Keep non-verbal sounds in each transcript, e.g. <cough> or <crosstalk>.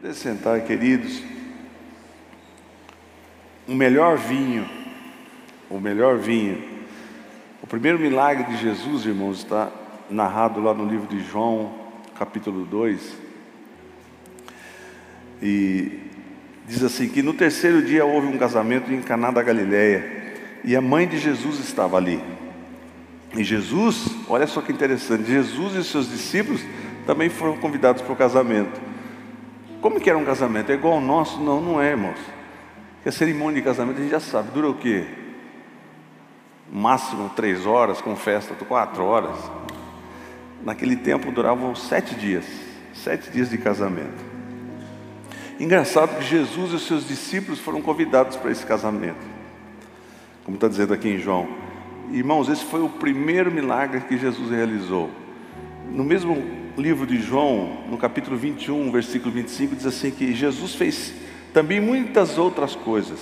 Poder sentar, queridos. O melhor vinho, o melhor vinho. O primeiro milagre de Jesus, irmãos, está narrado lá no livro de João, capítulo 2. E diz assim que no terceiro dia houve um casamento em Caná da Galileia, e a mãe de Jesus estava ali. E Jesus, olha só que interessante, Jesus e seus discípulos também foram convidados para o casamento. Como que era um casamento? É igual ao nosso? Não, não é, irmãos. Que a cerimônia de casamento a gente já sabe, dura o quê? Máximo três horas, com festa quatro horas. Naquele tempo duravam sete dias, sete dias de casamento. Engraçado que Jesus e os seus discípulos foram convidados para esse casamento. Como está dizendo aqui em João. Irmãos, esse foi o primeiro milagre que Jesus realizou. No mesmo livro de João, no capítulo 21, versículo 25, diz assim que Jesus fez também muitas outras coisas.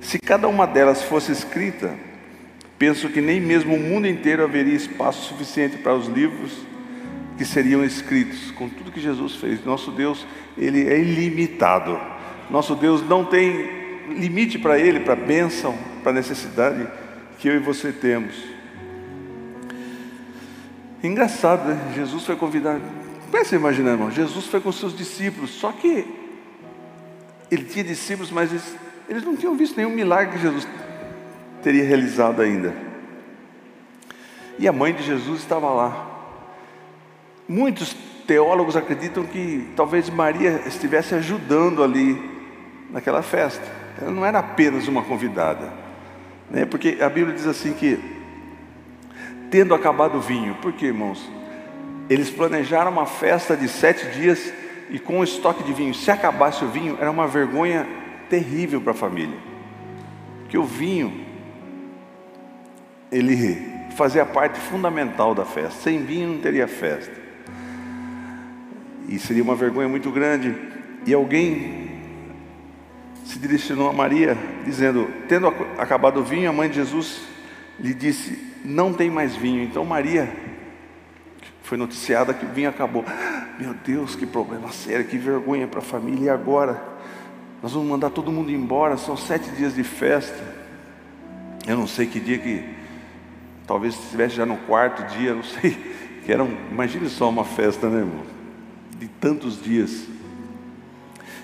Se cada uma delas fosse escrita, penso que nem mesmo o mundo inteiro haveria espaço suficiente para os livros que seriam escritos com tudo que Jesus fez. Nosso Deus, ele é ilimitado. Nosso Deus não tem limite para ele, para a bênção, para a necessidade que eu e você temos. Engraçado, né? Jesus foi convidado. Pensa imaginando, irmão. Jesus foi com seus discípulos, só que ele tinha discípulos, mas eles, eles não tinham visto nenhum milagre que Jesus teria realizado ainda. E a mãe de Jesus estava lá. Muitos teólogos acreditam que talvez Maria estivesse ajudando ali naquela festa. Ela não era apenas uma convidada, né? porque a Bíblia diz assim que, tendo acabado o vinho, por que irmãos? Eles planejaram uma festa de sete dias e com o estoque de vinho, se acabasse o vinho, era uma vergonha terrível para a família, porque o vinho, ele fazia parte fundamental da festa, sem vinho não teria festa, e seria uma vergonha muito grande, e alguém se direcionou a Maria, dizendo: Tendo acabado o vinho, a mãe de Jesus lhe disse: Não tem mais vinho. Então Maria foi noticiada que o vinho acabou. Meu Deus, que problema sério, que vergonha para a família. E agora? Nós vamos mandar todo mundo embora. São sete dias de festa. Eu não sei que dia que. Talvez estivesse já no quarto dia, não sei. <laughs> Que era um, imagine só uma festa, né, irmão? De tantos dias.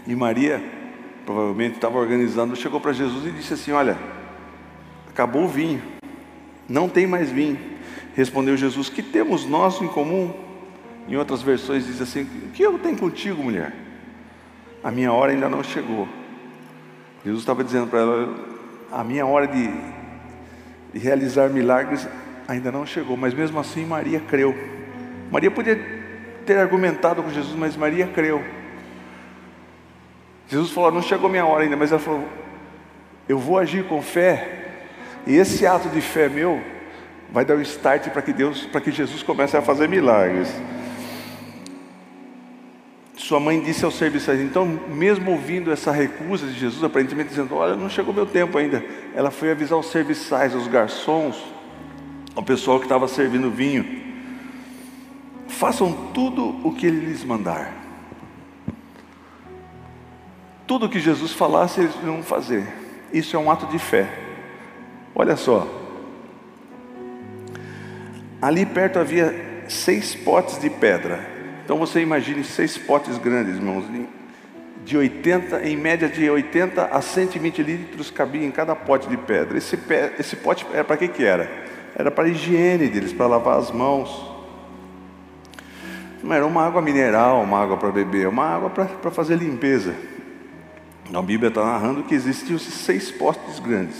E Maria provavelmente estava organizando, chegou para Jesus e disse assim: Olha, acabou o vinho, não tem mais vinho. Respondeu Jesus: Que temos nós em comum? Em outras versões diz assim: O que eu tenho contigo, mulher? A minha hora ainda não chegou. Jesus estava dizendo para ela: A minha hora de, de realizar milagres ainda não chegou, mas mesmo assim Maria creu. Maria podia ter argumentado com Jesus, mas Maria creu. Jesus falou: Não chegou minha hora ainda, mas ela falou: Eu vou agir com fé, e esse ato de fé meu vai dar o um start para que Deus, para que Jesus comece a fazer milagres. Sua mãe disse aos serviçais, então, mesmo ouvindo essa recusa de Jesus, aparentemente dizendo: Olha, não chegou meu tempo ainda. Ela foi avisar os serviçais, os garçons, o pessoal que estava servindo vinho: Façam tudo o que ele lhes mandar. Tudo que Jesus falasse, eles iam fazer. Isso é um ato de fé. Olha só. Ali perto havia seis potes de pedra. Então você imagine seis potes grandes, irmãos. De 80, em média de 80 a 120 litros cabia em cada pote de pedra. Esse, esse pote era para que, que era? Era para a higiene deles, para lavar as mãos. Não era uma água mineral, uma água para beber, uma água para fazer limpeza. A Bíblia está narrando que existiam seis postes grandes,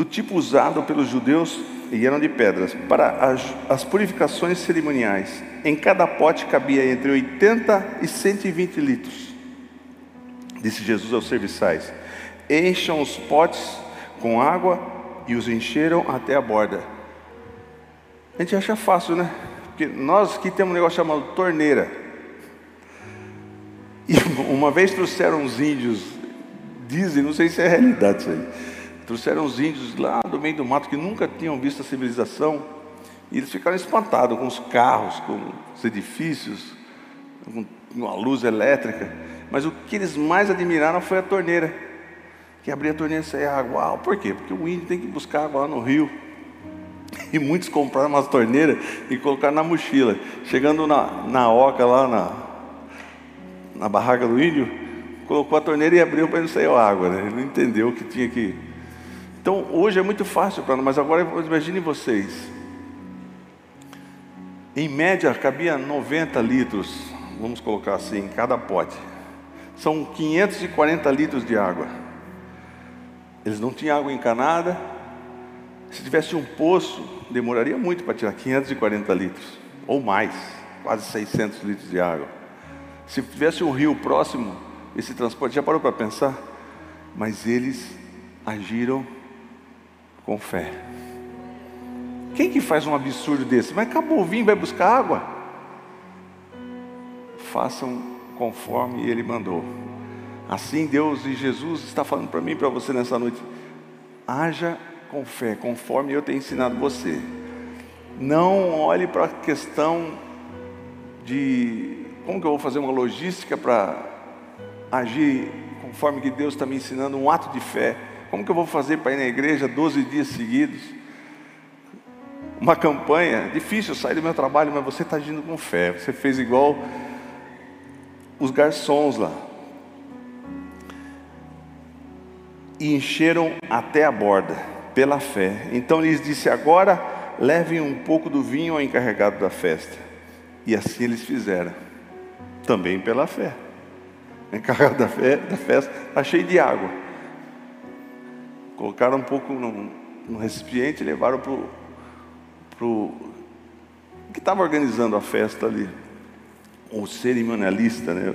do tipo usado pelos judeus e eram de pedras, para as, as purificações cerimoniais. Em cada pote cabia entre 80 e 120 litros. Disse Jesus aos serviçais: Encham os potes com água e os encheram até a borda. A gente acha fácil, né? Porque nós aqui temos um negócio chamado torneira. E <laughs> uma vez trouxeram uns índios, dizem, não sei se é realidade isso aí, trouxeram uns índios lá do meio do mato que nunca tinham visto a civilização, e eles ficaram espantados com os carros, com os edifícios, com uma luz elétrica, mas o que eles mais admiraram foi a torneira, que abria a torneira e saía água. Uau, por quê? Porque o índio tem que buscar água lá no rio. <laughs> E muitos compraram umas torneiras e colocaram na mochila. Chegando na, na oca lá na, na barraca do índio, colocou a torneira e abriu para não sair água. Né? Ele não entendeu que tinha que. Então hoje é muito fácil para nós, mas agora imagine vocês. Em média cabia 90 litros, vamos colocar assim, em cada pote. São 540 litros de água. Eles não tinham água encanada, se tivesse um poço, demoraria muito para tirar 540 litros, ou mais, quase 600 litros de água. Se tivesse um rio próximo, esse transporte, já parou para pensar? Mas eles agiram com fé. Quem que faz um absurdo desse? Mas acabou o vinho, vai buscar água? Façam conforme ele mandou. Assim Deus e Jesus está falando para mim para você nessa noite. Haja com fé, conforme eu tenho ensinado você. Não olhe para a questão de como que eu vou fazer uma logística para agir conforme que Deus está me ensinando, um ato de fé. Como que eu vou fazer para ir na igreja 12 dias seguidos? Uma campanha, difícil sair do meu trabalho, mas você está agindo com fé. Você fez igual os garçons lá. E encheram até a borda pela fé. Então lhes disse: Agora levem um pouco do vinho ao encarregado da festa. E assim eles fizeram, também pela fé. O encarregado da, da festa está cheio de água. Colocaram um pouco num recipiente e levaram para o pro, que estava organizando a festa ali, o cerimonialista, né?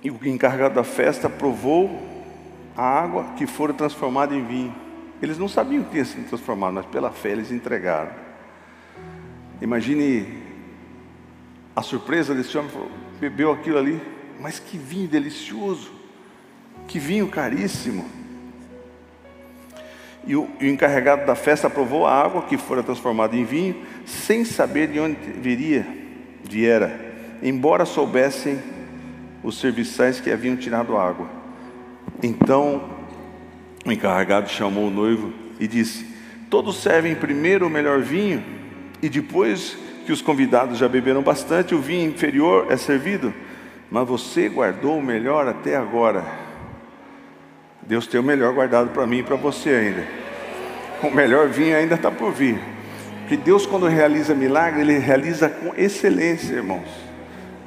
E o encarregado da festa provou a água que fora transformada em vinho. Eles não sabiam que tinha sido transformado, mas pela fé eles entregaram. Imagine a surpresa desse homem, bebeu aquilo ali, mas que vinho delicioso, que vinho caríssimo. E o, encarregado da festa provou a água que fora transformada em vinho, sem saber de onde viria, viera, embora soubessem os serviçais que haviam tirado a água. Então o encarregado chamou o noivo e disse: Todos servem primeiro o melhor vinho, e depois que os convidados já beberam bastante, o vinho inferior é servido. Mas você guardou o melhor até agora. Deus tem o melhor guardado para mim e para você ainda. O melhor vinho ainda está por vir. Porque Deus, quando realiza milagre, Ele realiza com excelência, irmãos.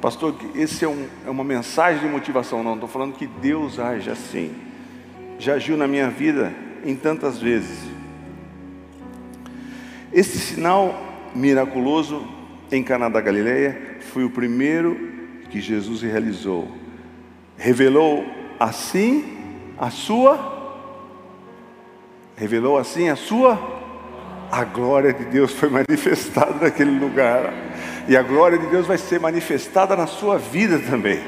Pastor, esse é, um, é uma mensagem de motivação, não. Estou falando que Deus age assim. Já agiu na minha vida em tantas vezes. Esse sinal miraculoso em Caná da Galileia foi o primeiro que Jesus realizou. Revelou assim a sua revelou assim a sua a glória de Deus foi <laughs> manifestada naquele lugar. E a glória de Deus vai ser manifestada na sua vida também.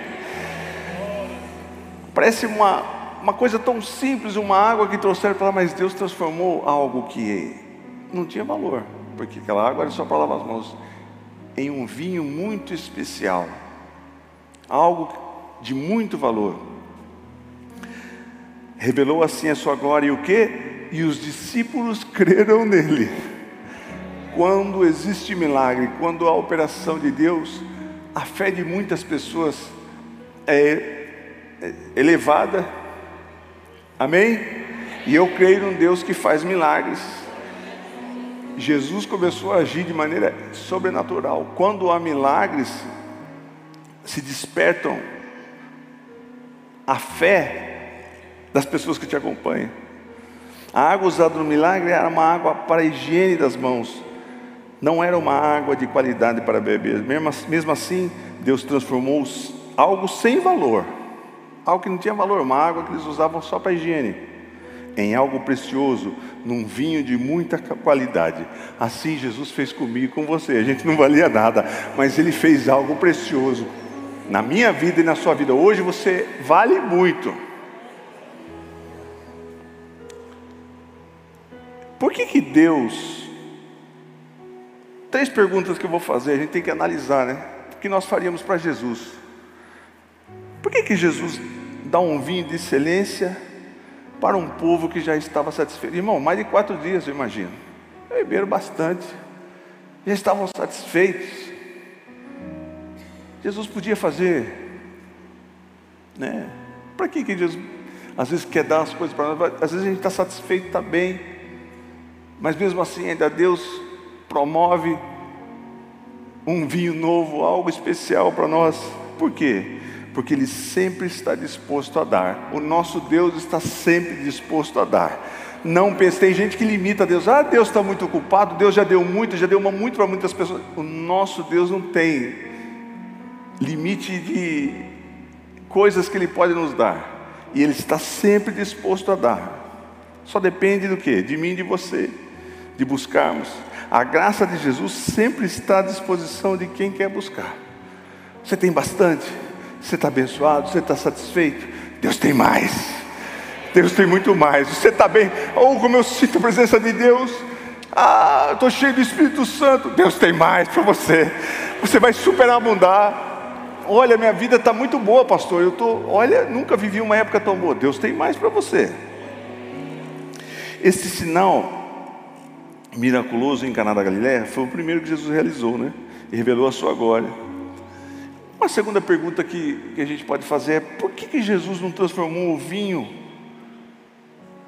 Parece uma, uma coisa tão simples, uma água que trouxeram para mas Deus transformou algo que não tinha valor, porque aquela água era só para lavar as mãos, em um vinho muito especial, algo de muito valor. Revelou assim a sua glória e o que? E os discípulos creram nele quando existe milagre, quando há operação de Deus, a fé de muitas pessoas é, é elevada. Amém? E eu creio num Deus que faz milagres. Jesus começou a agir de maneira sobrenatural. Quando há milagres, se despertam a fé das pessoas que te acompanham. A água usada no milagre era uma água para a higiene das mãos não era uma água de qualidade para beber. Mesmo assim, Deus transformou algo sem valor, algo que não tinha valor, uma água que eles usavam só para higiene, em algo precioso, num vinho de muita qualidade. Assim Jesus fez comigo e com você. A gente não valia nada, mas Ele fez algo precioso na minha vida e na sua vida. Hoje você vale muito. Por que, que Deus Três perguntas que eu vou fazer, a gente tem que analisar, né? Por que nós faríamos para Jesus? Por que, que Jesus dá um vinho de excelência para um povo que já estava satisfeito? Irmão, mais de quatro dias, eu imagino. Beberam bastante, já estavam satisfeitos. Jesus podia fazer, né? Para que, que Jesus às vezes quer dar as coisas para nós? Às vezes a gente está satisfeito, está bem, mas mesmo assim ainda Deus promove um vinho novo, algo especial para nós. Por quê? Porque Ele sempre está disposto a dar. O nosso Deus está sempre disposto a dar. Não pense, tem gente que limita Deus. Ah, Deus está muito ocupado, Deus já deu muito, já deu uma, muito para muitas pessoas. O nosso Deus não tem limite de coisas que Ele pode nos dar. E Ele está sempre disposto a dar. Só depende do que? De mim e de você, de buscarmos. A graça de Jesus sempre está à disposição de quem quer buscar. Você tem bastante? Você está abençoado? Você está satisfeito? Deus tem mais. Deus tem muito mais. Você está bem? Ou oh, como eu sinto a presença de Deus. Ah, estou cheio do Espírito Santo. Deus tem mais para você. Você vai superabundar. Olha, minha vida está muito boa, pastor. Eu tô, olha, nunca vivi uma época tão boa. Deus tem mais para você. Esse sinal miraculoso em Caná da Galiléia foi o primeiro que Jesus realizou, né? E revelou a sua glória. Uma segunda pergunta que, que a gente pode fazer é: por que, que Jesus não transformou o vinho?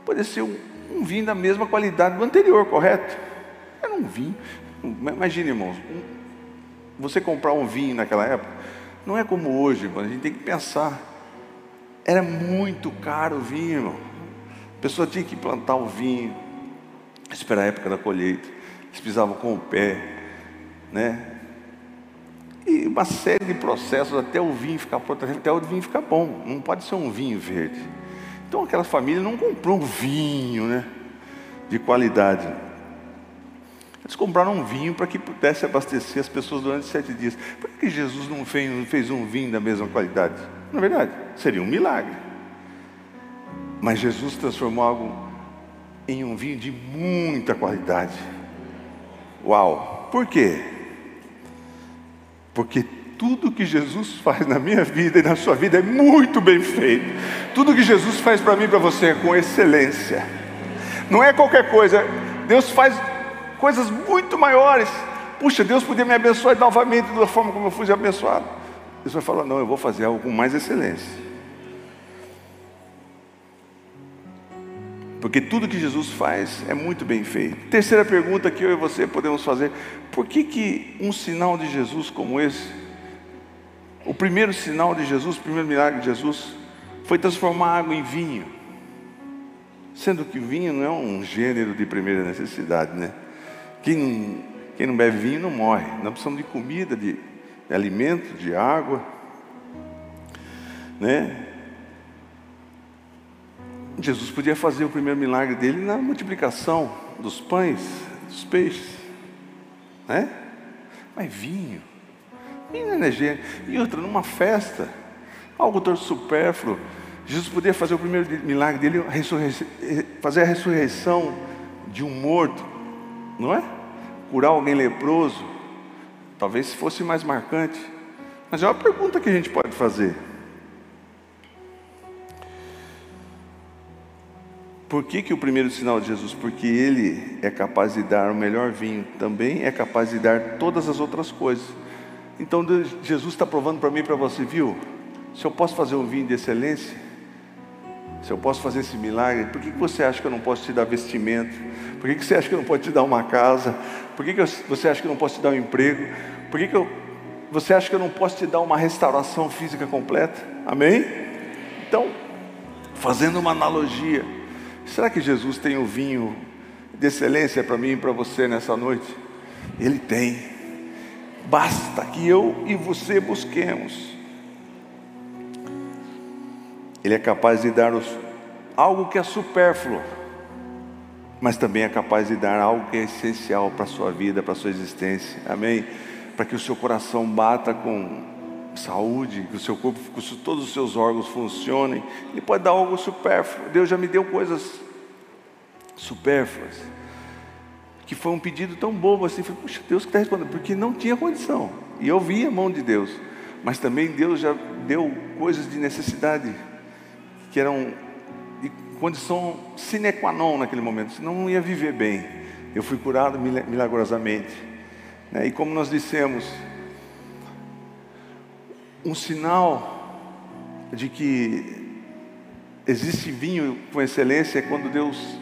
Pode ser um, um vinho da mesma qualidade do anterior, correto? Era um vinho. Imagine, irmãos, um, você comprar um vinho naquela época, não é como hoje, irmão, a gente tem que pensar. Era muito caro o vinho, irmão. A pessoa tinha que plantar o vinho, esperar a época da colheita, eles pisavam com o pé, né? E uma série de processos até o vinho ficar pronto, até o vinho ficar bom. Não pode ser um vinho verde. Então aquela família não comprou um vinho, né? De qualidade. Eles compraram um vinho para que pudesse abastecer as pessoas durante sete dias. Por que Jesus não fez, não fez um vinho da mesma qualidade? Na verdade, seria um milagre. Mas Jesus transformou algo em um vinho de muita qualidade. Uau! Por quê? Porque tudo que Jesus faz na minha vida e na sua vida é muito bem feito. Tudo que Jesus faz para mim e para você é com excelência. Não é qualquer coisa. Deus faz coisas muito maiores. Puxa, Deus podia me abençoar novamente da forma como eu fui abençoado. Deus vai falar: não, eu vou fazer algo com mais excelência. Porque tudo que Jesus faz é muito bem feito. Terceira pergunta que eu e você podemos fazer: por que, que um sinal de Jesus como esse, o primeiro sinal de Jesus, o primeiro milagre de Jesus, foi transformar água em vinho? Sendo que vinho não é um gênero de primeira necessidade, né? Quem não, quem não bebe vinho não morre. Nós precisamos de comida, de, de alimento, de água, né? Jesus podia fazer o primeiro milagre dele na multiplicação dos pães, dos peixes, né? Mas vinho, vinho energia. E outra, numa festa, algo todo supérfluo. Jesus podia fazer o primeiro milagre dele, fazer a ressurreição de um morto, não é? Curar alguém leproso, talvez fosse mais marcante. Mas é uma pergunta que a gente pode fazer. Por que, que o primeiro sinal de Jesus? Porque ele é capaz de dar o melhor vinho, também é capaz de dar todas as outras coisas. Então Jesus está provando para mim e para você, viu? Se eu posso fazer um vinho de excelência, se eu posso fazer esse milagre, por que, que você acha que eu não posso te dar vestimento? Por que, que você acha que eu não posso te dar uma casa? Por que, que você acha que eu não posso te dar um emprego? Por que, que eu, você acha que eu não posso te dar uma restauração física completa? Amém? Então, fazendo uma analogia, Será que Jesus tem o vinho de excelência para mim e para você nessa noite? Ele tem. Basta que eu e você busquemos. Ele é capaz de dar os, algo que é supérfluo, mas também é capaz de dar algo que é essencial para a sua vida, para a sua existência. Amém? Para que o seu coração bata com saúde, que o seu corpo, que todos os seus órgãos funcionem. Ele pode dar algo supérfluo. Deus já me deu coisas supérfluas. Que foi um pedido tão bobo assim. Falei, puxa, Deus que está respondendo, porque não tinha condição. E eu vi a mão de Deus, mas também Deus já deu coisas de necessidade que eram de condição sine qua non naquele momento, senão não ia viver bem. Eu fui curado milagrosamente. Né? E como nós dissemos, um sinal de que existe vinho com excelência é quando Deus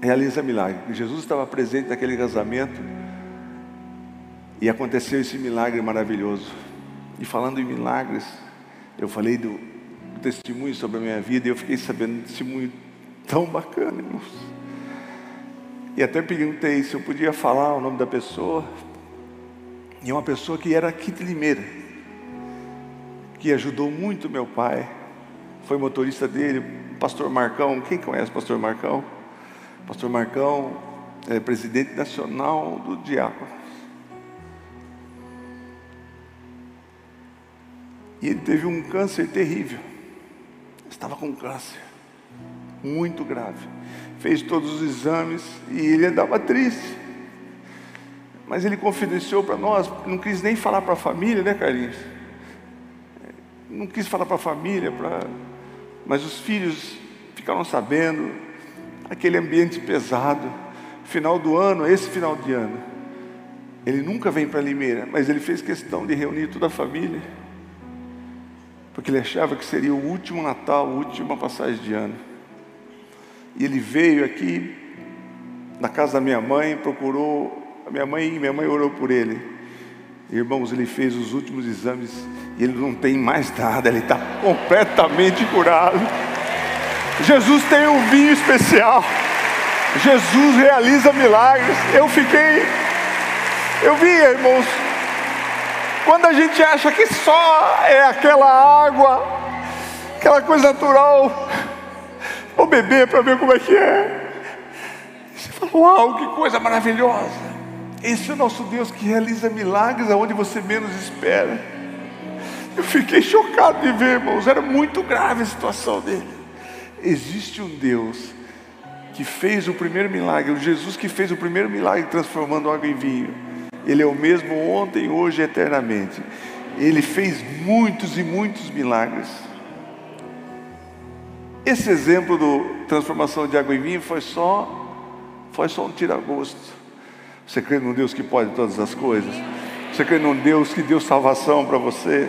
realiza milagre. Jesus estava presente naquele casamento e aconteceu esse milagre maravilhoso. E falando em milagres, eu falei do, testemunho sobre a minha vida e eu fiquei sabendo um testemunho tão bacana, irmãos. E até perguntei se eu podia falar o nome da pessoa. E é uma pessoa que era aqui de Limeira, que ajudou muito meu pai, foi motorista dele, pastor Marcão. Quem conhece pastor Marcão? Pastor Marcão é presidente nacional do Diácono. E ele teve um câncer terrível. Estava com câncer, muito grave. Fez todos os exames e ele andava triste. Mas ele confidenciou para nós, não quis nem falar para a família, né, Carlinhos? Não quis falar para a família, pra... mas os filhos ficaram sabendo, aquele ambiente pesado. Final do ano, esse final de ano, ele nunca vem para Limeira, mas ele fez questão de reunir toda a família, porque ele achava que seria o último Natal, a última passagem de ano. E ele veio aqui na casa da minha mãe, procurou a minha mãe, minha mãe orou por ele. Irmãos, ele fez os últimos exames e ele não tem mais nada, ele está completamente curado. Jesus tem um vinho especial. Jesus realiza milagres. Eu fiquei, eu vi, irmãos, quando a gente acha que só é aquela água, aquela coisa natural, vou beber para ver como é que é. Você fala, uau, que coisa maravilhosa. Esse é o nosso Deus que realiza milagres aonde você menos espera. Eu fiquei chocado de ver, irmãos, era muito grave a situação dele. Existe um Deus que fez o primeiro milagre, o Jesus que fez o primeiro milagre transformando água em vinho. Ele é o mesmo ontem, hoje e eternamente. Ele fez muitos e muitos milagres. Esse exemplo do transformação de água em vinho foi só foi só um tira-gosto. Você crê num Deus que pode todas as coisas? Você crê num Deus que deu salvação para você?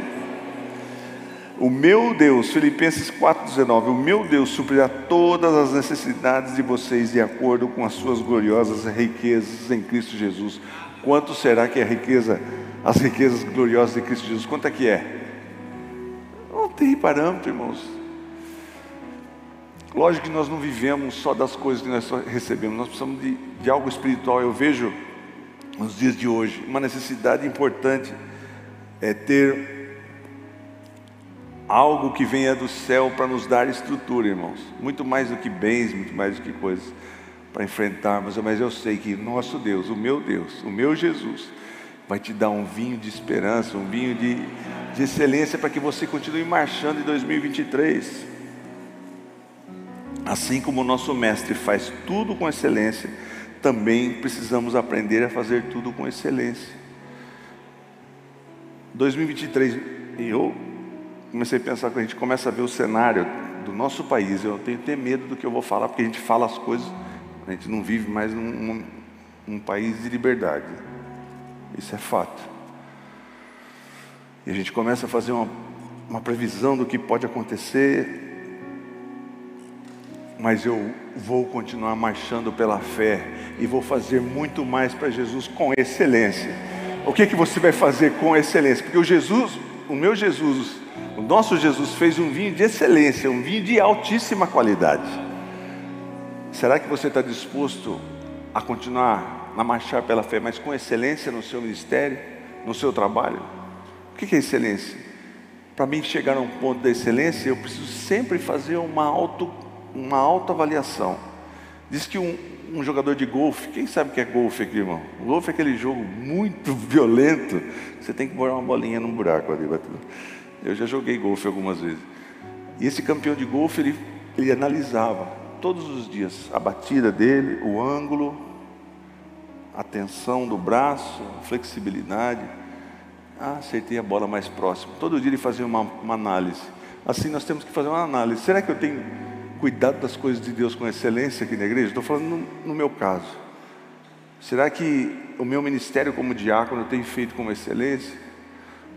O meu Deus, Filipenses 4,19, o meu Deus suprirá todas as necessidades de vocês de acordo com as suas gloriosas riquezas em Cristo Jesus. Quanto será que é a riqueza, as riquezas gloriosas de Cristo Jesus? Quanto é que é? Não tem parâmetro, irmãos. Lógico que nós não vivemos só das coisas que nós recebemos, nós precisamos de, de algo espiritual. Eu vejo nos dias de hoje uma necessidade importante é ter algo que venha do céu para nos dar estrutura, irmãos. Muito mais do que bens, muito mais do que coisas para enfrentarmos. Mas eu sei que nosso Deus, o meu Deus, o meu Jesus, vai te dar um vinho de esperança, um vinho de, de excelência para que você continue marchando em 2023. Assim como o nosso mestre faz tudo com excelência, também precisamos aprender a fazer tudo com excelência. 2023, e eu comecei a pensar que a gente começa a ver o cenário do nosso país. Eu tenho até medo do que eu vou falar, porque a gente fala as coisas, a gente não vive mais num, num, num país de liberdade. Isso é fato. E a gente começa a fazer uma, uma previsão do que pode acontecer mas eu vou continuar marchando pela fé e vou fazer muito mais para Jesus com excelência. O que que você vai fazer com excelência? Porque o Jesus, o meu Jesus, o nosso Jesus fez um vinho de excelência, um vinho de altíssima qualidade. Será que você está disposto a continuar a marchar pela fé, mas com excelência no seu ministério, no seu trabalho? O que é excelência? Para mim chegar a um ponto da excelência, eu preciso sempre fazer uma auto uma autoavaliação. Diz que um, um jogador de golfe, quem sabe o que é golfe aqui, irmão? Golfe é aquele jogo muito <laughs> violento, você tem que pôr uma bolinha num buraco ali. Eu já joguei golfe algumas vezes. E esse campeão de golfe, ele, ele analisava todos os dias a batida dele, o ângulo, a tensão do braço, a flexibilidade. Ah, acertei a bola mais próximo. Todo dia ele fazia uma, uma análise. Assim nós temos que fazer uma análise. Será que eu tenho cuidado das coisas de Deus com excelência aqui na igreja? Estou falando no, no meu caso. Será que o meu ministério como diácono eu tenho feito com excelência?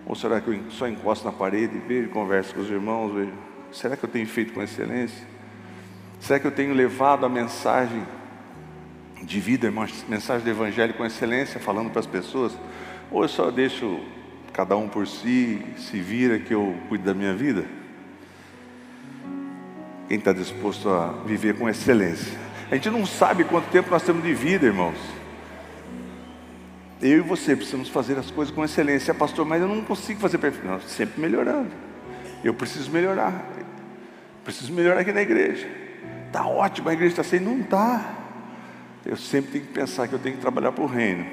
Ou será que eu só encosto na parede, vejo, converso com os irmãos, vejo? Será que eu tenho feito com excelência? Será que eu tenho levado a mensagem de vida, mensagem do evangelho com excelência, falando para as pessoas? Ou eu só deixo cada um por si, se vira que eu cuido da minha vida? Quem está disposto a viver com excelência? A gente não sabe quanto tempo nós temos de vida, irmãos. Eu e você precisamos fazer as coisas com excelência, pastor, mas eu não consigo fazer perfeito. Não, sempre melhorando. Eu preciso melhorar. Preciso melhorar aqui na igreja. Está ótimo, a igreja está assim. Não está. Eu sempre tenho que pensar que eu tenho que trabalhar para o reino,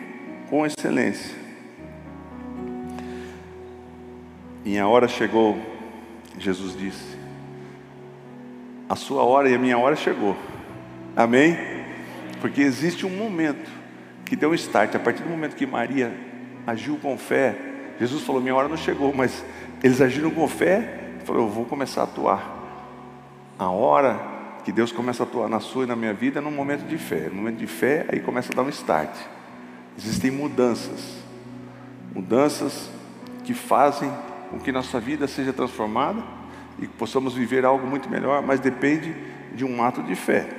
com excelência. Minha hora chegou, Jesus disse. A sua hora e a minha hora chegou. Amém? Porque existe um momento que deu um start. A partir do momento que Maria agiu com fé, Jesus falou: Minha hora não chegou, mas eles agiram com fé. Falou: Eu vou começar a atuar. A hora que Deus começa a atuar na sua e na minha vida é num momento de fé. No momento de fé, aí começa a dar um start. Existem mudanças. Mudanças que fazem com que nossa vida seja transformada e possamos viver algo muito melhor, mas depende de um ato de fé.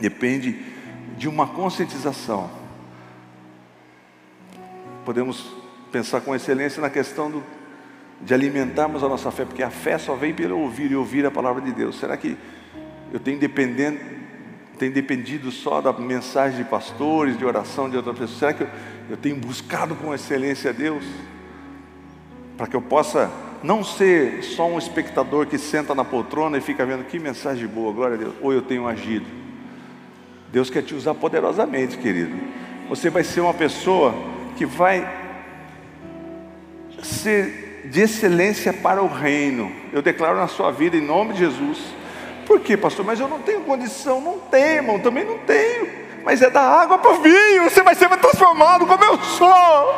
Depende de uma conscientização. Podemos pensar com excelência na questão do, de alimentarmos a nossa fé, porque a fé só vem pelo ouvir e ouvir a palavra de Deus. Será que eu tenho dependendo, tenho dependido só da mensagem de pastores, de oração de outras pessoas? Será que eu, eu tenho buscado com excelência a Deus? Para que eu possa não ser só um espectador que senta na poltrona e fica vendo que mensagem boa, glória a Deus, ou eu tenho agido. Deus quer te usar poderosamente, querido. Você vai ser uma pessoa que vai ser de excelência para o reino. Eu declaro na sua vida em nome de Jesus. Por quê, pastor? Mas eu não tenho condição. Não tenho, irmão. Também não tenho. Mas é da água para o vinho. Você vai ser transformado como eu sou.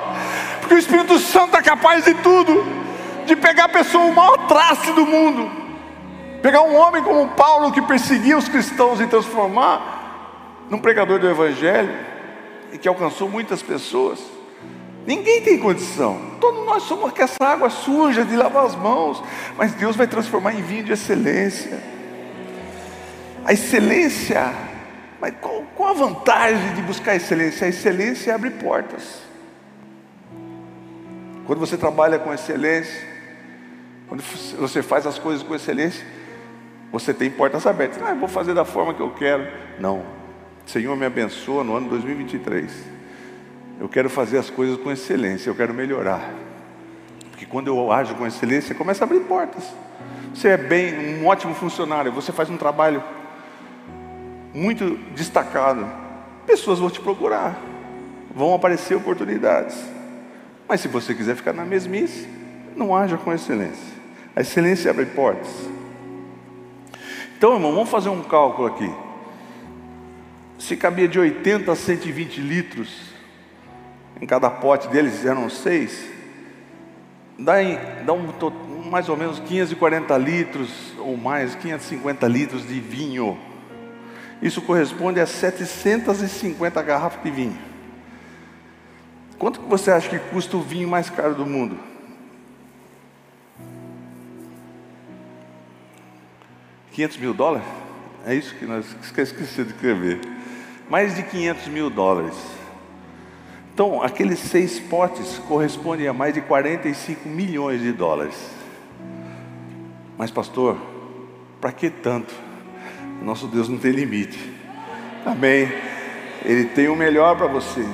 Porque o Espírito Santo é capaz de tudo. De pegar a pessoa, o maior traste do mundo. Pegar um homem como Paulo que perseguia os cristãos e transformar num pregador do Evangelho e que alcançou muitas pessoas. Ninguém tem condição. Todos nós somos que essa água suja de lavar as mãos, mas Deus vai transformar em vinho de excelência. A excelência, mas qual, qual a vantagem de buscar a excelência? A excelência abre portas. Quando você trabalha com excelência, quando você faz as coisas com excelência, você tem portas abertas. Ah, vou fazer da forma que eu quero. Não, Senhor, me abençoa no ano 2023. Eu quero fazer as coisas com excelência, eu quero melhorar. Porque quando eu ajo com excelência, começa a abrir portas. Você é bem, um ótimo funcionário, você faz um trabalho muito destacado. Pessoas vão te procurar, vão aparecer oportunidades. Mas se você quiser ficar na mesmice, não haja com excelência. A excelência abre portas. Então, irmão, vamos fazer um cálculo aqui se cabia de 80 a 120 litros em cada pote deles, eram seis, dá, em, dá um, mais ou menos 540 litros ou mais, 550 litros de vinho. Isso corresponde a 750 garrafas de vinho. Quanto que você acha que custa o vinho mais caro do mundo? Quinhentos mil dólares? É isso que nós esqueci de escrever mais de 500 mil dólares. Então, aqueles seis potes correspondem a mais de 45 milhões de dólares. Mas, pastor, para que tanto? Nosso Deus não tem limite. Amém. Ele tem o melhor para você.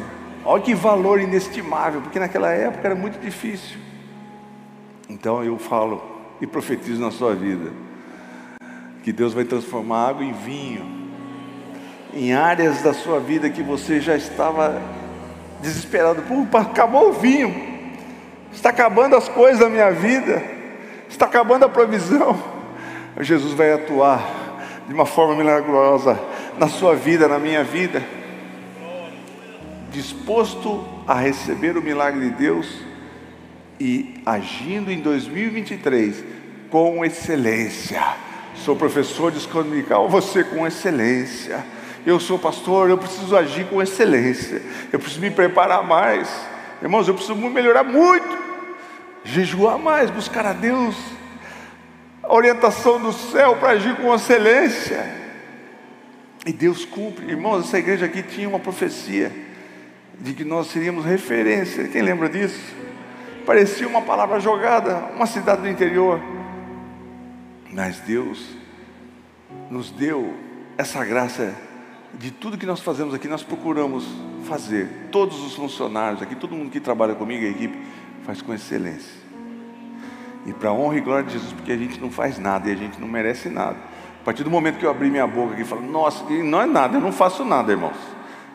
Olha que valor inestimável, porque naquela época era muito difícil. Então eu falo e profetizo na sua vida que Deus vai transformar água em vinho em áreas da sua vida que você já estava desesperado. Pô, acabou o vinho, está acabando as coisas da minha vida, está acabando a provisão. Jesus vai atuar de uma forma milagrosa na sua vida, na minha vida. Disposto a receber o milagre de Deus, e agindo em 2023 com excelência. Sou professor de escola dominical, você com excelência. Eu sou pastor, eu preciso agir com excelência. Eu preciso me preparar mais. Irmãos, eu preciso melhorar muito. Jejuar mais, buscar a Deus. A orientação do céu para agir com excelência. E Deus cumpre. Irmãos, essa igreja aqui tinha uma profecia de que nós seríamos referência. Quem lembra disso? Parecia uma palavra jogada, uma cidade do interior. Mas Deus nos deu essa graça de tudo que nós fazemos aqui, nós procuramos fazer. Todos os funcionários aqui, todo mundo que trabalha comigo, a equipe, faz com excelência. E para honra e glória de Jesus, porque a gente não faz nada e a gente não merece nada. A partir do momento que eu abri minha boca aqui e falo, nossa, não é nada, eu não faço nada, irmãos.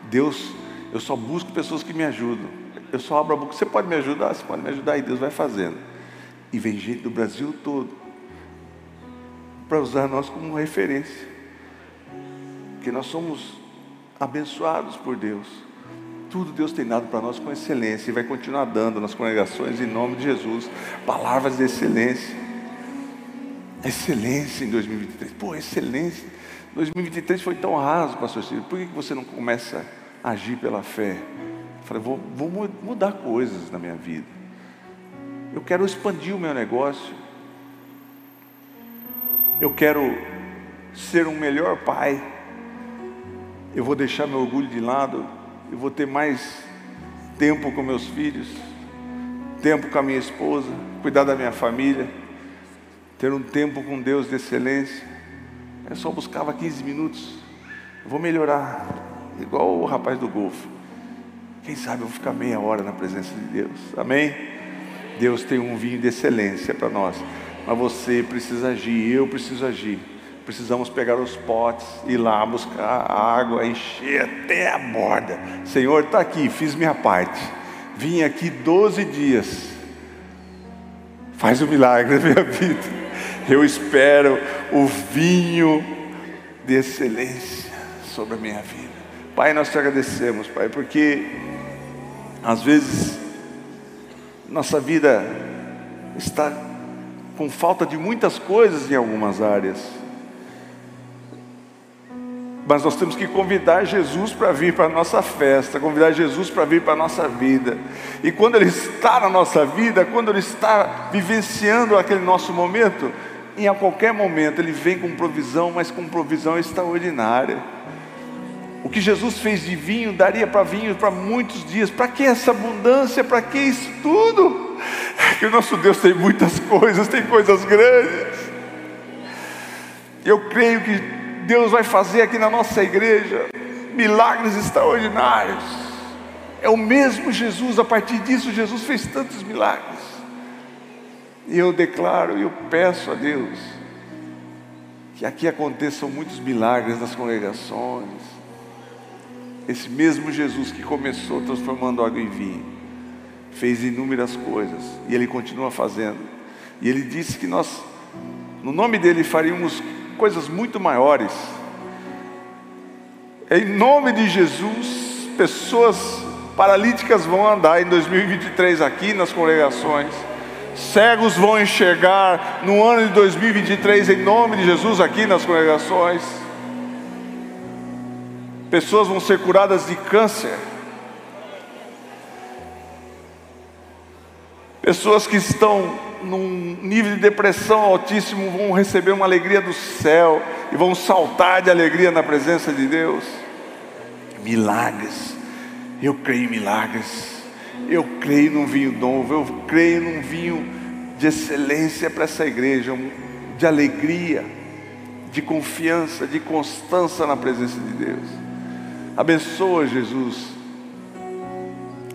Deus, eu só busco pessoas que me ajudam. Eu só abro a boca, você pode me ajudar? Você pode me ajudar, e Deus vai fazendo. E vem gente do Brasil todo para usar nós como referência. Porque nós somos abençoados por Deus. Tudo Deus tem dado para nós com excelência e vai continuar dando nas congregações em nome de Jesus. Palavras de excelência. Excelência em 2023. Pô, excelência. 2023 foi tão raso, pastor Silvio. Por que você não começa a agir pela fé? Eu falei, vou, vou mudar coisas na minha vida. Eu quero expandir o meu negócio. Eu quero ser um melhor pai. Eu vou deixar meu orgulho de lado. Eu vou ter mais tempo com meus filhos, tempo com a minha esposa, cuidar da minha família, ter um tempo com Deus de excelência. Eu só buscava 15 minutos. Eu vou melhorar, igual o rapaz do golfe. Quem sabe eu vou ficar meia hora na presença de Deus. Amém? Deus tem um vinho de excelência para nós mas você precisa agir, eu preciso agir. Precisamos pegar os potes, ir lá buscar água, encher até a borda. Senhor, está aqui, fiz minha parte. Vim aqui 12 dias. Faz o um milagre <laughs> na minha vida. Eu espero o vinho de excelência sobre a minha vida. Pai, nós te agradecemos, Pai, porque às vezes nossa vida está com falta de muitas coisas em algumas áreas. Mas nós temos que convidar Jesus para vir para a nossa festa, convidar Jesus para vir para a nossa vida. E quando Ele está na nossa vida, quando Ele está vivenciando aquele nosso momento, em a qualquer momento Ele vem com provisão, mas com provisão extraordinária. O que Jesus fez de vinho daria para vinho para muitos dias. Para que essa abundância? Para que isso tudo? <laughs> que o nosso Deus tem muitas coisas, tem coisas grandes. Eu creio que Deus vai fazer aqui na nossa igreja milagres extraordinários. É o mesmo Jesus, a partir disso, Jesus fez tantos milagres. E eu declaro e eu peço a Deus que aqui aconteçam muitos milagres nas congregações. Esse mesmo Jesus que começou transformando água em vinho fez inúmeras coisas e Ele continua fazendo. E Ele disse que nós, no nome dele, faríamos coisas muito maiores. Em nome de Jesus, pessoas paralíticas vão andar em 2023 aqui nas congregações. Cegos vão enxergar no ano de 2023 em nome de Jesus aqui nas congregações. Pessoas vão ser curadas de câncer Pessoas que estão num nível de depressão altíssimo vão receber uma alegria do céu e vão saltar de alegria na presença de Deus. Milagres, eu creio em milagres, eu creio num vinho novo, eu creio num vinho de excelência para essa igreja, de alegria, de confiança, de constância na presença de Deus. Abençoa, Jesus,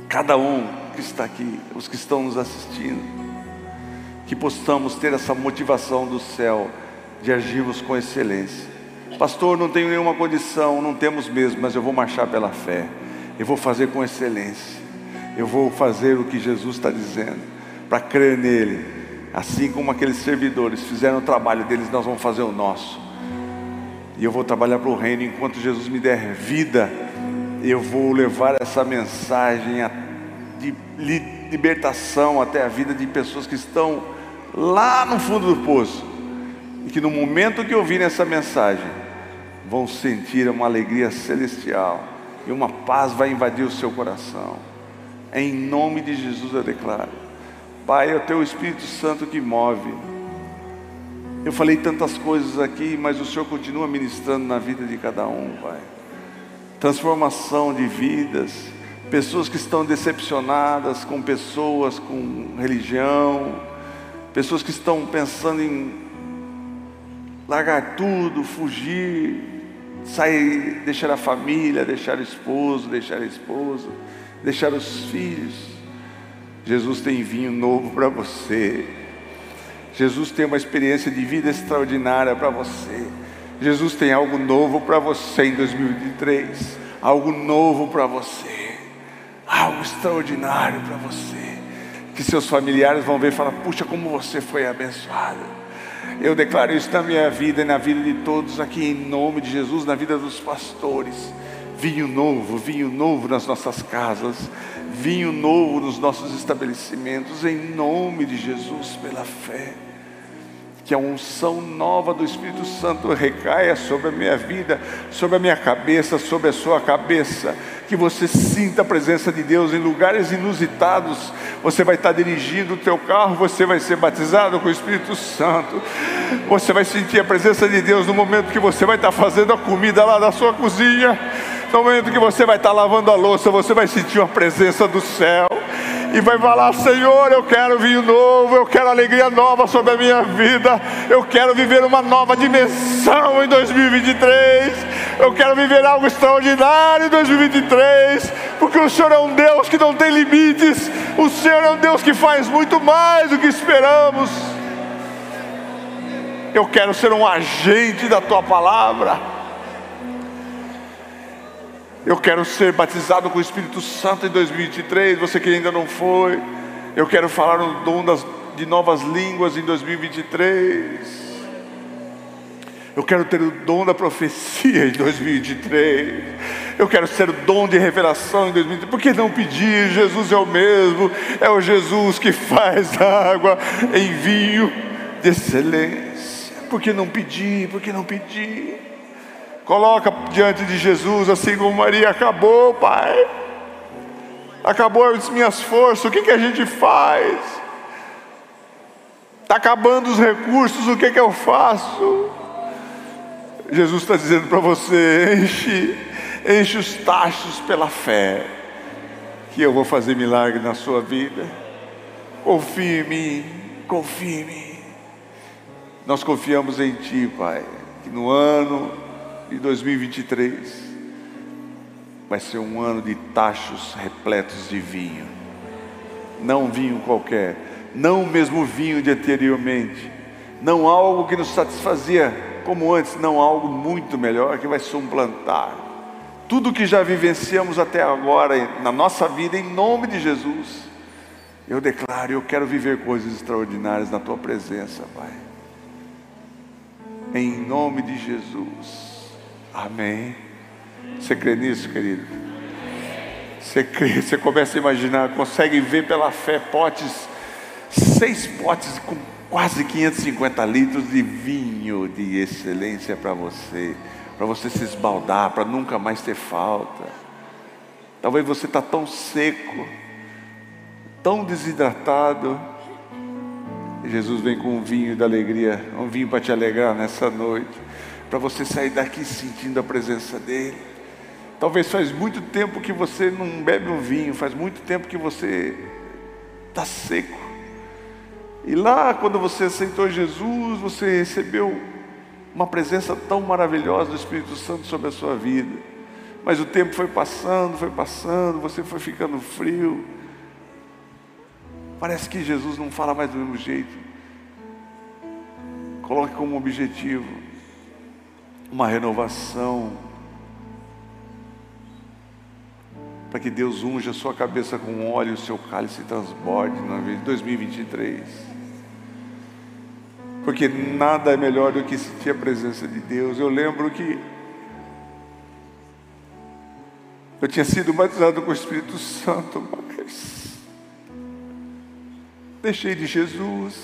cada um que está aqui, os que estão nos assistindo, que possamos ter essa motivação do céu de agirmos com excelência. Pastor, não tenho nenhuma condição, não temos mesmo, mas eu vou marchar pela fé, eu vou fazer com excelência, eu vou fazer o que Jesus está dizendo, para crer nele, assim como aqueles servidores fizeram o trabalho deles, nós vamos fazer o nosso. E eu vou trabalhar para o reino enquanto Jesus me der vida, eu vou levar essa mensagem a de libertação, até a vida de pessoas que estão lá no fundo do poço e que no momento que ouvirem essa mensagem vão sentir uma alegria celestial e uma paz vai invadir o seu coração. Em nome de Jesus eu declaro. Pai, é o teu Espírito Santo que move. Eu falei tantas coisas aqui, mas o Senhor continua ministrando na vida de cada um, Pai. Transformação de vidas, pessoas que estão decepcionadas com pessoas, com religião, pessoas que estão pensando em largar tudo, fugir, sair, deixar a família, deixar o esposo, deixar a esposa, deixar os filhos. Jesus tem vinho novo para você. Jesus tem uma experiência de vida extraordinária para você. Jesus tem algo novo para você em 2023. Algo novo para você. Algo extraordinário para você. Que seus familiares vão ver e falar: puxa, como você foi abençoado. Eu declaro isso na minha vida e na vida de todos aqui, em nome de Jesus, na vida dos pastores. Vinho novo, vinho novo nas nossas casas, vinho novo nos nossos estabelecimentos, em nome de Jesus, pela fé que a unção nova do Espírito Santo recaia sobre a minha vida, sobre a minha cabeça, sobre a sua cabeça, que você sinta a presença de Deus em lugares inusitados. Você vai estar dirigindo o teu carro, você vai ser batizado com o Espírito Santo. Você vai sentir a presença de Deus no momento que você vai estar fazendo a comida lá na sua cozinha. No momento que você vai estar lavando a louça, você vai sentir a presença do céu e vai falar: Senhor, eu quero vinho novo, eu quero alegria nova sobre a minha vida, eu quero viver uma nova dimensão em 2023, eu quero viver algo extraordinário em 2023, porque o Senhor é um Deus que não tem limites, o Senhor é um Deus que faz muito mais do que esperamos. Eu quero ser um agente da tua palavra. Eu quero ser batizado com o Espírito Santo em 2023. Você que ainda não foi, eu quero falar o dom das, de novas línguas em 2023. Eu quero ter o dom da profecia em 2023. Eu quero ser o dom de revelação em 2023. Por que não pedir? Jesus é o mesmo. É o Jesus que faz água em vinho de excelência. Por que não pedir? Por que não pedir? Coloca diante de Jesus, assim como Maria acabou, Pai. Acabou as minhas forças, o que, que a gente faz? Está acabando os recursos, o que, que eu faço? Jesus está dizendo para você: enche, enche os tachos pela fé, que eu vou fazer milagre na sua vida. Confie em mim, confie em mim. Nós confiamos em Ti, Pai, que no ano de 2023 vai ser um ano de tachos repletos de vinho. Não vinho qualquer, não o mesmo vinho de anteriormente, não algo que nos satisfazia como antes, não algo muito melhor que vai suplantar tudo que já vivenciamos até agora na nossa vida, em nome de Jesus. Eu declaro, eu quero viver coisas extraordinárias na tua presença, Pai. Em nome de Jesus. Amém. Você crê nisso, querido? Você crê, você começa a imaginar, consegue ver pela fé potes, seis potes com quase 550 litros de vinho de excelência para você, para você se esbaldar, para nunca mais ter falta. Talvez você está tão seco, tão desidratado. Jesus vem com um vinho da alegria, um vinho para te alegrar nessa noite para você sair daqui sentindo a presença dEle. Talvez faz muito tempo que você não bebe um vinho, faz muito tempo que você está seco. E lá, quando você aceitou Jesus, você recebeu uma presença tão maravilhosa do Espírito Santo sobre a sua vida. Mas o tempo foi passando, foi passando, você foi ficando frio. Parece que Jesus não fala mais do mesmo jeito. Coloque como objetivo uma renovação, para que Deus unja a sua cabeça com óleo e o seu cálice transborde no 2023. Porque nada é melhor do que sentir a presença de Deus. Eu lembro que eu tinha sido batizado com o Espírito Santo, mas deixei de Jesus,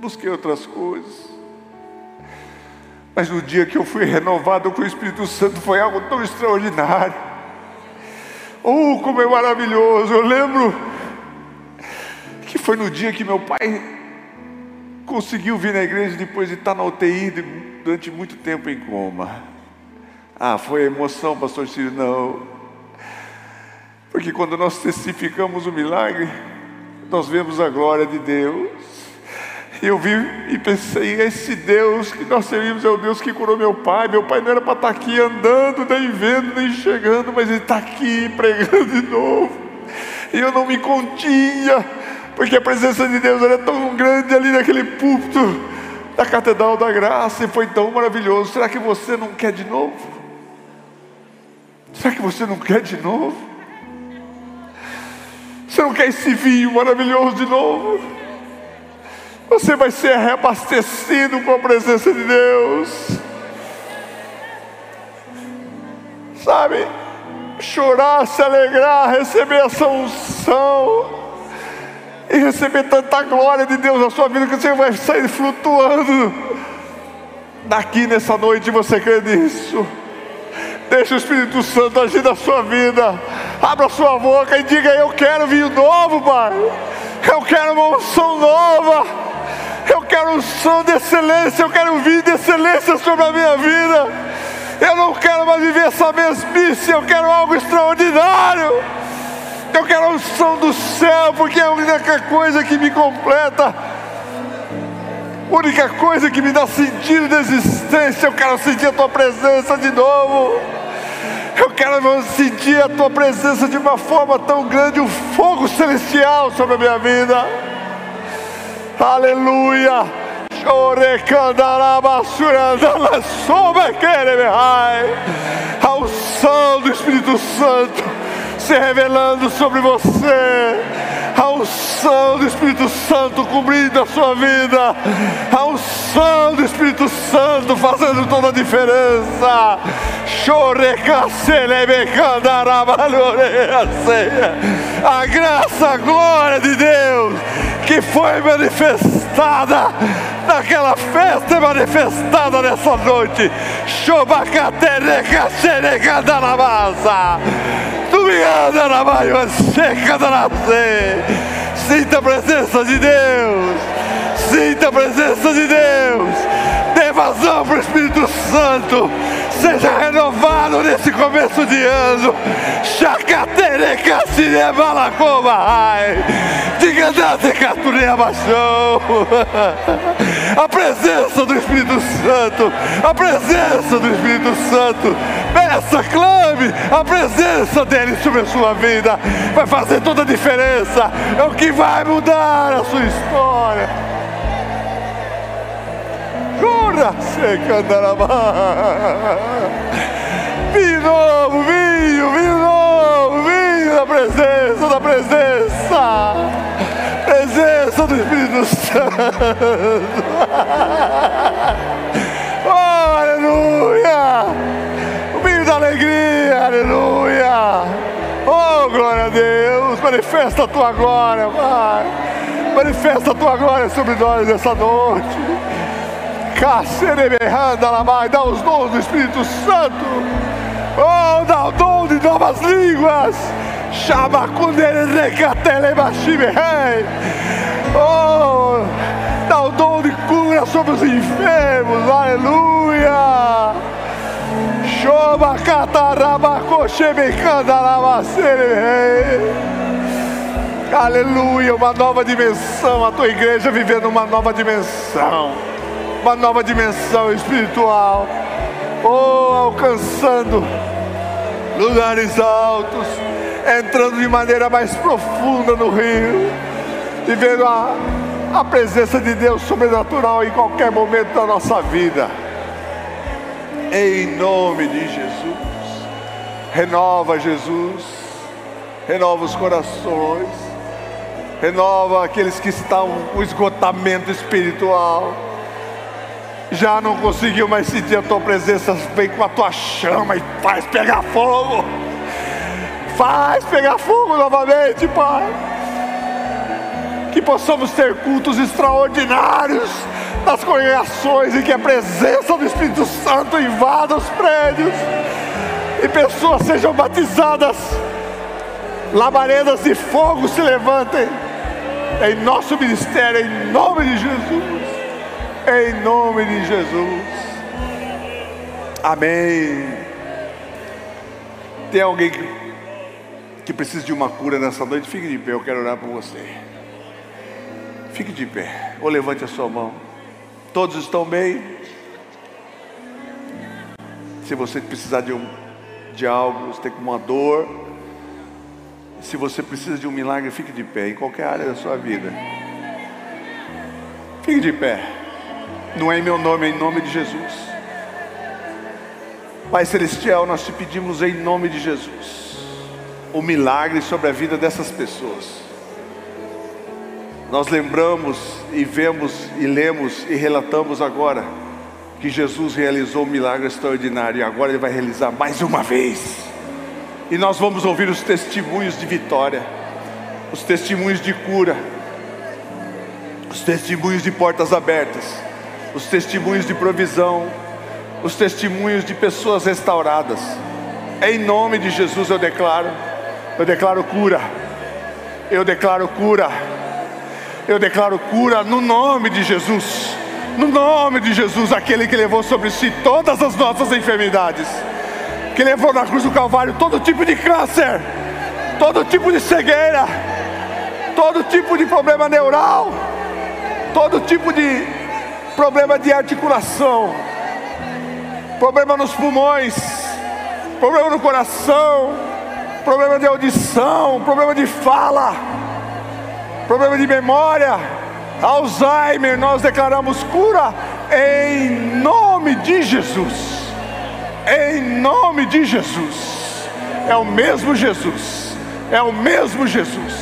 busquei outras coisas. Mas no dia que eu fui renovado com o Espírito Santo foi algo tão extraordinário. Oh, como é maravilhoso! Eu lembro que foi no dia que meu pai conseguiu vir na igreja depois de estar na UTI durante muito tempo em coma. Ah, foi emoção, pastor Ciro? Não. Porque quando nós testificamos o milagre, nós vemos a glória de Deus. E eu vi e pensei, esse Deus que nós servimos é o Deus que curou meu pai. Meu pai não era para estar aqui andando, nem vendo, nem chegando, mas ele está aqui pregando de novo. E eu não me continha, porque a presença de Deus era tão grande ali naquele púlpito da Catedral da Graça, e foi tão maravilhoso. Será que você não quer de novo? Será que você não quer de novo? Você não quer esse vinho maravilhoso de novo? Você vai ser reabastecido com a presença de Deus. Sabe? Chorar, se alegrar, receber essa unção e receber tanta glória de Deus na sua vida que você vai sair flutuando daqui nessa noite. Você crê nisso? Deixa o Espírito Santo agir na sua vida. Abra sua boca e diga: Eu quero vinho novo, Pai. Eu quero uma unção nova. Eu quero um som de excelência. Eu quero um vinho de excelência sobre a minha vida. Eu não quero mais viver essa mesmice. Eu quero algo extraordinário. Eu quero a unção do céu, porque é a única coisa que me completa. Única coisa que me dá sentido de existência. Eu quero sentir a tua presença de novo. Eu quero sentir a tua presença de uma forma tão grande, um fogo celestial sobre a minha vida. Aleluia. A unção do Espírito Santo se revelando sobre você. A unção do Espírito Santo cobrindo a sua vida. A unção do Espírito Santo fazendo toda a diferença. A graça, a glória de Deus que foi manifestada naquela festa e manifestada nessa noite. Dominada nascer. Sinta a presença de Deus. Sinta a presença de Deus. Dê vazão para o Espírito Santo seja renovado nesse começo de ano. Chacatereca cinemalacoma, ai. Digandate catureia baixou. <laughs> A presença do Espírito Santo, a presença do Espírito Santo. Peça, clame a presença dele sobre a sua vida. Vai fazer toda a diferença. É o que vai mudar a sua história. Seca Vinho novo, vinho, vinho novo, vinho da presença, da presença, presença do Espírito Santo. <laughs> Aleluia! Alegria, aleluia! Oh, glória a Deus! Manifesta a tua glória, Pai! Manifesta a tua glória sobre nós essa noite dá os dons do Espírito Santo. Oh, dá o dom de novas línguas. Chama Oh, dá o dom de cura sobre os enfermos. Aleluia. Chama Aleluia, uma nova dimensão, a tua igreja vivendo uma nova dimensão uma nova dimensão espiritual. Oh, alcançando lugares altos, entrando de maneira mais profunda no rio, vivendo a, a presença de Deus sobrenatural em qualquer momento da nossa vida. Em nome de Jesus, renova Jesus, renova os corações, renova aqueles que estão com esgotamento espiritual. Já não conseguiu mais sentir a tua presença, vem com a tua chama e faz pegar fogo. Faz pegar fogo novamente, Pai. que possamos ter cultos extraordinários nas congregações e que a presença do Espírito Santo invada os prédios e pessoas sejam batizadas, labaredas de fogo se levantem em nosso ministério, em nome de Jesus, em nome de Jesus. Amém. Tem alguém que, que precisa de uma cura nessa noite? Fique de pé, eu quero orar por você. Fique de pé, ou levante a sua mão. Todos estão bem? Se você precisar de, um, de algo, você tem uma dor, se você precisa de um milagre, fique de pé, em qualquer área da sua vida. Fique de pé. Não é em meu nome, é em nome de Jesus. Pai Celestial, nós te pedimos em nome de Jesus o milagre sobre a vida dessas pessoas. Nós lembramos e vemos e lemos e relatamos agora que Jesus realizou um milagre extraordinário e agora ele vai realizar mais uma vez. E nós vamos ouvir os testemunhos de vitória, os testemunhos de cura, os testemunhos de portas abertas, os testemunhos de provisão, os testemunhos de pessoas restauradas. Em nome de Jesus eu declaro, eu declaro cura, eu declaro cura eu declaro cura no nome de Jesus. No nome de Jesus, aquele que levou sobre si todas as nossas enfermidades, que levou na cruz do Calvário todo tipo de câncer, todo tipo de cegueira, todo tipo de problema neural, todo tipo de problema de articulação, problema nos pulmões, problema no coração, problema de audição, problema de fala problema de memória, Alzheimer, nós declaramos cura em nome de Jesus. Em nome de Jesus. É o mesmo Jesus. É o mesmo Jesus.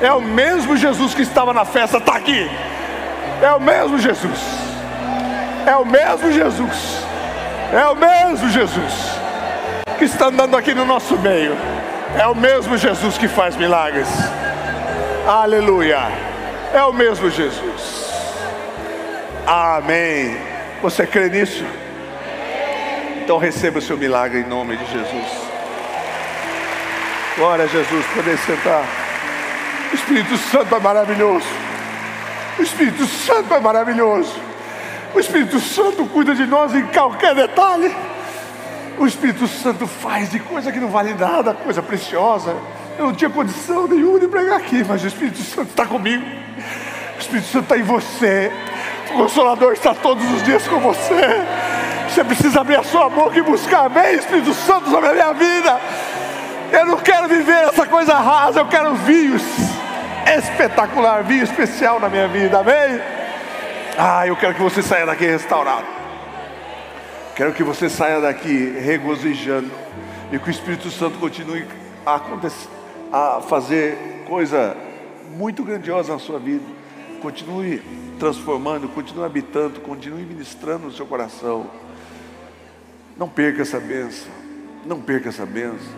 É o mesmo Jesus que estava na festa, está aqui. É o mesmo Jesus. É o mesmo Jesus. É o mesmo Jesus que está andando aqui no nosso meio. É o mesmo Jesus que faz milagres. Aleluia. É o mesmo Jesus. Amém. Você crê nisso? Então receba o seu milagre em nome de Jesus. Glória a Jesus, poder sentar. O Espírito Santo é maravilhoso. O Espírito Santo é maravilhoso. O Espírito Santo cuida de nós em qualquer detalhe. O Espírito Santo faz de coisa que não vale nada, coisa preciosa. Eu não tinha condição nenhuma de pregar aqui, mas o Espírito Santo está comigo. O Espírito Santo está em você. O Consolador está todos os dias com você. Você precisa abrir a sua boca e buscar, bem, Espírito Santo, sobre a minha vida. Eu não quero viver essa coisa rasa, eu quero vinhos espetacular, vinho especial na minha vida, amém? Ah, eu quero que você saia daqui restaurado. Quero que você saia daqui regozijando e que o Espírito Santo continue a acontecer a fazer coisa muito grandiosa na sua vida. Continue transformando, continue habitando, continue ministrando no seu coração. Não perca essa benção. Não perca essa benção.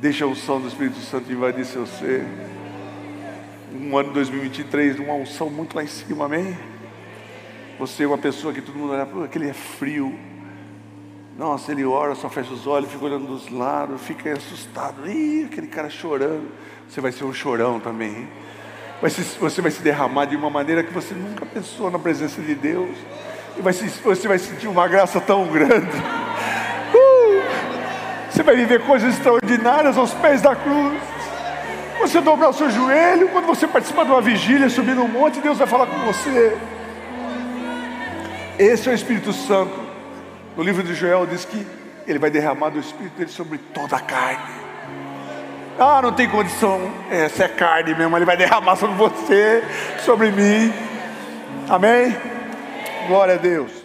Deixa a unção do Espírito Santo invadir seu ser. Um ano de 2023, uma unção muito lá em cima, amém? Você é uma pessoa que todo mundo olha, aquele é frio nossa, ele ora, só fecha os olhos, fica olhando dos lados, fica assustado. Ih, aquele cara chorando. Você vai ser um chorão também. Você vai se derramar de uma maneira que você nunca pensou na presença de Deus. E você vai sentir uma graça tão grande. <laughs> Uh! Você vai viver coisas extraordinárias aos pés da cruz. Você dobrar o seu joelho, quando você participar de uma vigília, subir no monte, Deus vai falar com você. Esse é o Espírito Santo. No livro de Joel diz que ele vai derramar do Espírito dele sobre toda a carne. Ah, não tem condição, essa é carne mesmo, ele vai derramar sobre você, sobre mim. Amém? Glória a Deus.